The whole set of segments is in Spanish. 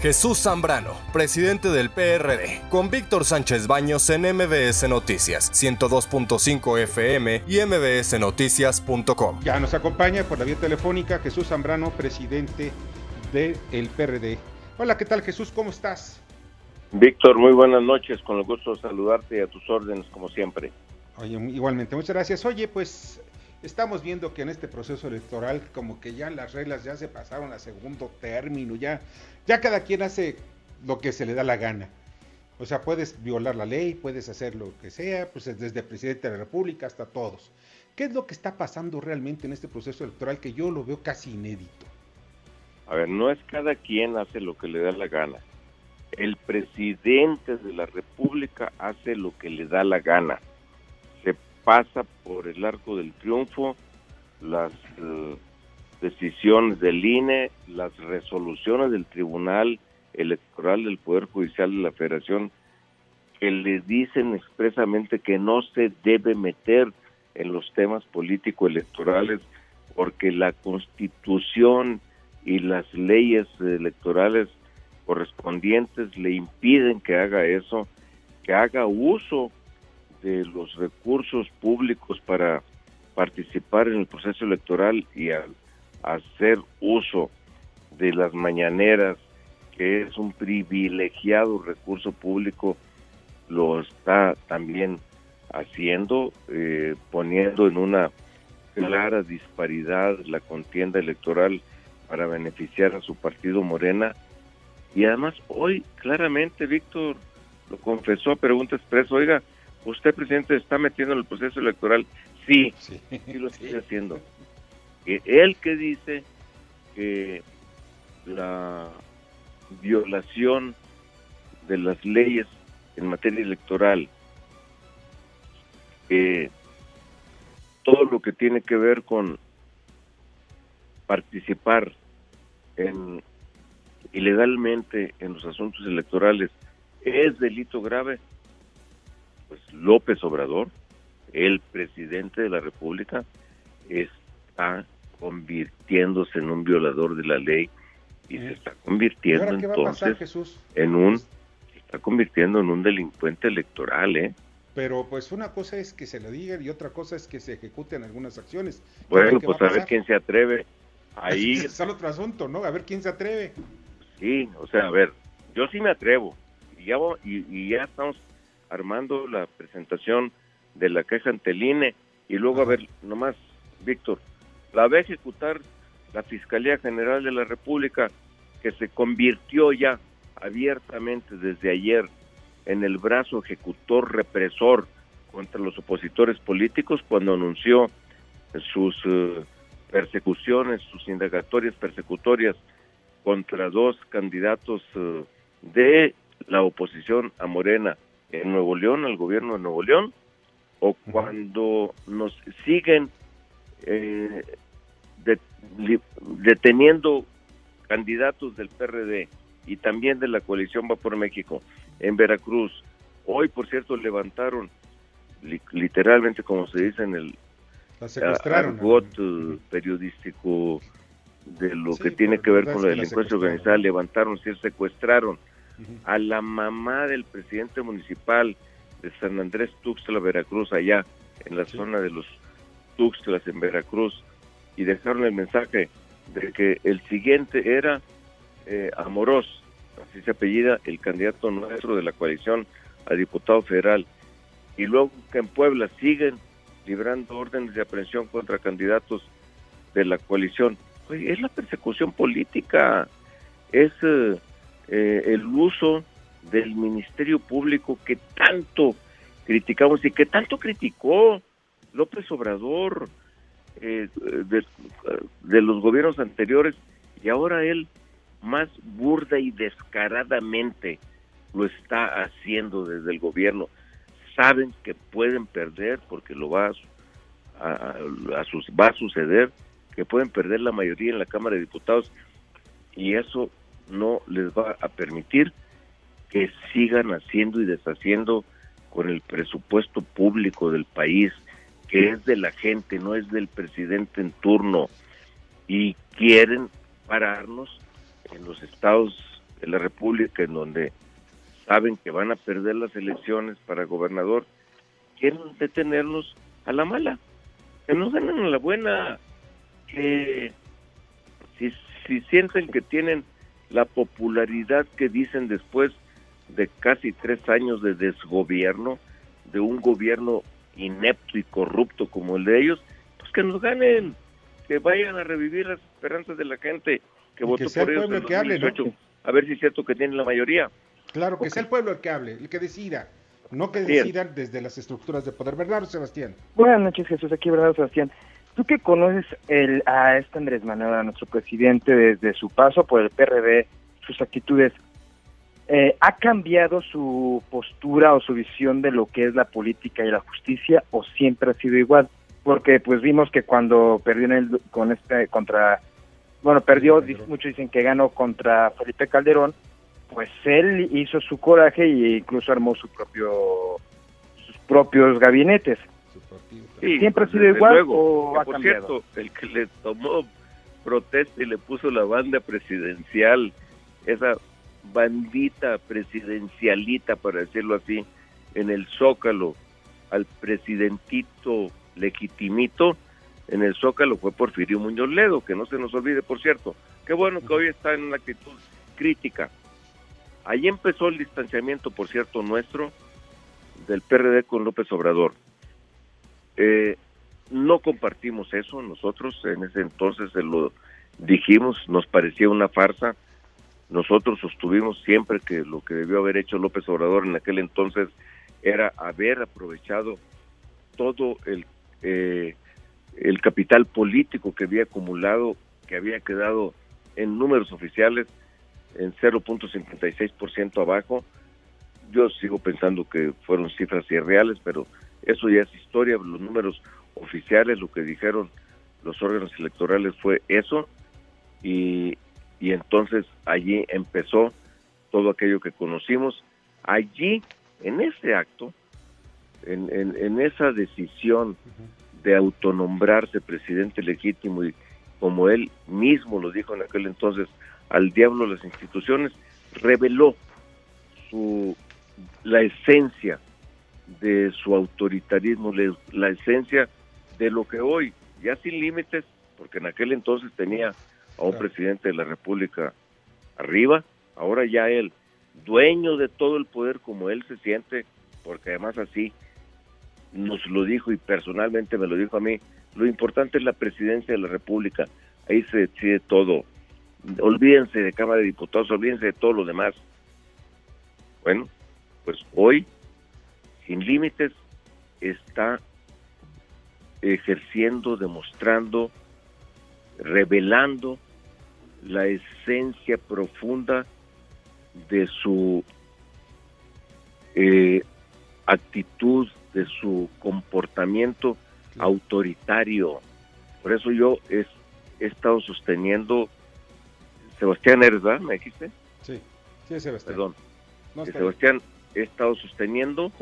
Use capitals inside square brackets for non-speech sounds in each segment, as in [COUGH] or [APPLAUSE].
Jesús Zambrano, presidente del PRD, con Víctor Sánchez Baños en MBS Noticias, 102.5 FM y mbsnoticias.com. Ya nos acompaña por la vía telefónica Jesús Zambrano, presidente del PRD. Hola, ¿qué tal Jesús? ¿Cómo estás? Víctor, muy buenas noches, con el gusto de saludarte y a tus órdenes como siempre. Oye, igualmente, muchas gracias. Oye, pues estamos viendo que en este proceso electoral como que ya las reglas ya se pasaron a segundo término, ya, ya cada quien hace lo que se le da la gana. O sea, puedes violar la ley, puedes hacer lo que sea, pues desde el presidente de la República hasta todos. ¿Qué es lo que está pasando realmente en este proceso electoral que yo lo veo casi inédito? A ver, no es cada quien hace lo que le da la gana. El presidente de la República hace lo que le da la gana pasa por el arco del triunfo las eh, decisiones del INE, las resoluciones del Tribunal Electoral del Poder Judicial de la Federación que le dicen expresamente que no se debe meter en los temas político-electorales porque la constitución y las leyes electorales correspondientes le impiden que haga eso, que haga uso de los recursos públicos para participar en el proceso electoral y al hacer uso de las mañaneras, que es un privilegiado recurso público, lo está también haciendo, eh, poniendo en una clara disparidad la contienda electoral para beneficiar a su partido Morena. Y además hoy claramente Víctor lo confesó a pregunta expresa, oiga, ¿Usted, presidente, está metiendo en el proceso electoral? Sí, sí, lo estoy [LAUGHS] haciendo. Él que dice que la violación de las leyes en materia electoral, todo lo que tiene que ver con participar en, ilegalmente en los asuntos electorales es delito grave, pues López Obrador, el presidente de la República, está convirtiéndose en un violador de la ley y se está convirtiendo entonces en un se está convirtiendo en un delincuente electoral, ¿eh? Pero pues una cosa es que se lo digan y otra cosa es que se ejecuten algunas acciones. Bueno, pues a, ver quién se atreve. Ahí es el otro asunto, ¿no? A ver quién se atreve. Sí, o sea, a ver, yo sí me atrevo. Y ya, y ya estamos armando la presentación de la queja ante el INE. Y luego, a ver, nomás, Víctor, la va a ejecutar la Fiscalía General de la República, que se convirtió ya abiertamente desde ayer en el brazo ejecutor represor contra los opositores políticos cuando anunció sus eh, persecuciones, sus indagatorias persecutorias contra dos candidatos eh, de la oposición a Morena en Nuevo León, al gobierno de Nuevo León, o cuando nos siguen eh, deteniendo candidatos del PRD y también de la coalición Va por México en Veracruz. Hoy, por cierto, levantaron literalmente, como se dice en el voto periodístico de lo que tiene que ver con la delincuencia organizada, levantaron, sí, secuestraron a la mamá del presidente municipal de San Andrés Tuxtla, Veracruz, allá en la zona de los Tuxtlas en Veracruz, y dejaron el mensaje de que el siguiente era eh, Amorós, así se apellida el candidato nuestro de la coalición a diputado federal, y luego que en Puebla siguen librando órdenes de aprehensión contra candidatos de la coalición. Oye, es la persecución política, es eh, eh, el uso del Ministerio Público que tanto criticamos y que tanto criticó López Obrador eh, de, los gobiernos anteriores y ahora él más burda y descaradamente lo está haciendo desde el gobierno. Saben que pueden perder porque lo va a, a sus, va a suceder, que pueden perder la mayoría en la Cámara de Diputados y eso no les va a permitir que sigan haciendo y deshaciendo con el presupuesto público del país, que es de la gente, no es del presidente en turno, y quieren pararnos en los estados de la República en donde saben que van a perder las elecciones para gobernador, quieren detenerlos a la mala, que no ganen a la buena, que si, si sienten que tienen la popularidad que dicen después de casi tres años de desgobierno, de un gobierno inepto y corrupto como el de ellos, pues que nos ganen, que vayan a revivir las esperanzas de la gente que votó por ellos en que hable, a ver si es cierto que tienen la mayoría. Claro, que sea el pueblo el que hable, el que decida, no que decidan desde las estructuras de poder. Bernardo Sebastián. Buenas noches, Jesús, aquí Bernardo Sebastián. Tú que conoces el, a este Andrés Manuel, a nuestro presidente, desde su paso por el PRD, sus actitudes, eh, ¿ha cambiado su postura o su visión de lo que es la política y la justicia o siempre ha sido igual? Porque pues vimos que cuando perdió en el, con este contra, bueno, perdió, muchos dicen que ganó contra Felipe Calderón, pues él hizo su coraje e incluso armó su propio sus propios gabinetes. ¿Siempre ha sido igual o ha por cierto, el que le tomó protesta y le puso la banda presidencial, esa bandita presidencialita, para decirlo así, en el Zócalo, al presidentito legitimito, en el Zócalo fue Porfirio Muñoz Ledo, que no se nos olvide, por cierto. Qué bueno que hoy está en una actitud crítica. Ahí empezó el distanciamiento, por cierto, nuestro del PRD con López Obrador. Eh, no compartimos eso nosotros, en ese entonces se lo dijimos, nos parecía una farsa. Nosotros sostuvimos siempre que lo que debió haber hecho López Obrador en aquel entonces era haber aprovechado todo el, eh, el capital político que había acumulado, que había quedado en números oficiales en 0.56% abajo. Yo sigo pensando que fueron cifras irreales, pero eso ya es historia, los números oficiales, lo que dijeron los órganos electorales fue eso, y, y entonces allí empezó todo aquello que conocimos. Allí, en ese acto, en, en, en esa decisión de autonombrarse presidente legítimo y como él mismo lo dijo en aquel entonces, al diablo las instituciones, reveló su, la esencia de su autoritarismo, la esencia de lo que hoy, ya sin límites, porque en aquel entonces tenía a un presidente de la República arriba, ahora ya él, dueño de todo el poder como él se siente, porque además así nos lo dijo y personalmente me lo dijo a mí, lo importante es la presidencia de la República, ahí se decide todo, olvídense de Cámara de Diputados, olvídense de todo lo demás. Bueno, pues hoy sin límites está ejerciendo, demostrando, revelando la esencia profunda de su eh, actitud, de su comportamiento autoritario. Por eso yo he, estado sosteniendo, Sebastián, ¿eres verdad? ¿Me dijiste? Sí, sí, Sebastián. Perdón. Sebastián, he estado sosteniendo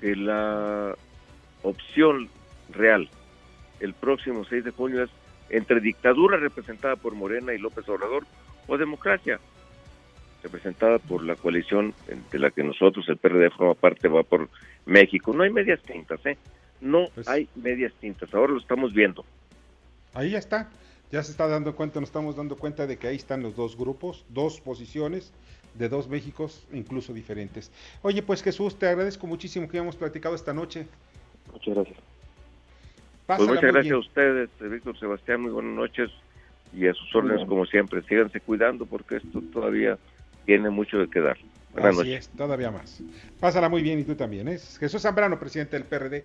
que la opción real el próximo 6 de junio es entre dictadura representada por Morena y López Obrador o democracia representada por la coalición de la que nosotros, el PRD, forma parte, va por México. No hay medias tintas, ¿eh? No pues hay medias tintas. Ahora lo estamos viendo. Ahí ya está. Ya se está dando cuenta, nos estamos dando cuenta de que ahí están los dos grupos, dos posiciones de dos Méxicos incluso diferentes. Oye, pues Jesús, te agradezco muchísimo que hayamos platicado esta noche. Muchas gracias. pues muchas gracias a ustedes, Víctor Sebastián, muy buenas noches y a sus órdenes como siempre. Síganse cuidando porque esto todavía tiene mucho de quedar. Buenas Así es, todavía más. Pásala muy bien y tú también. Es ¿eh? Jesús Zambrano, presidente del PRD.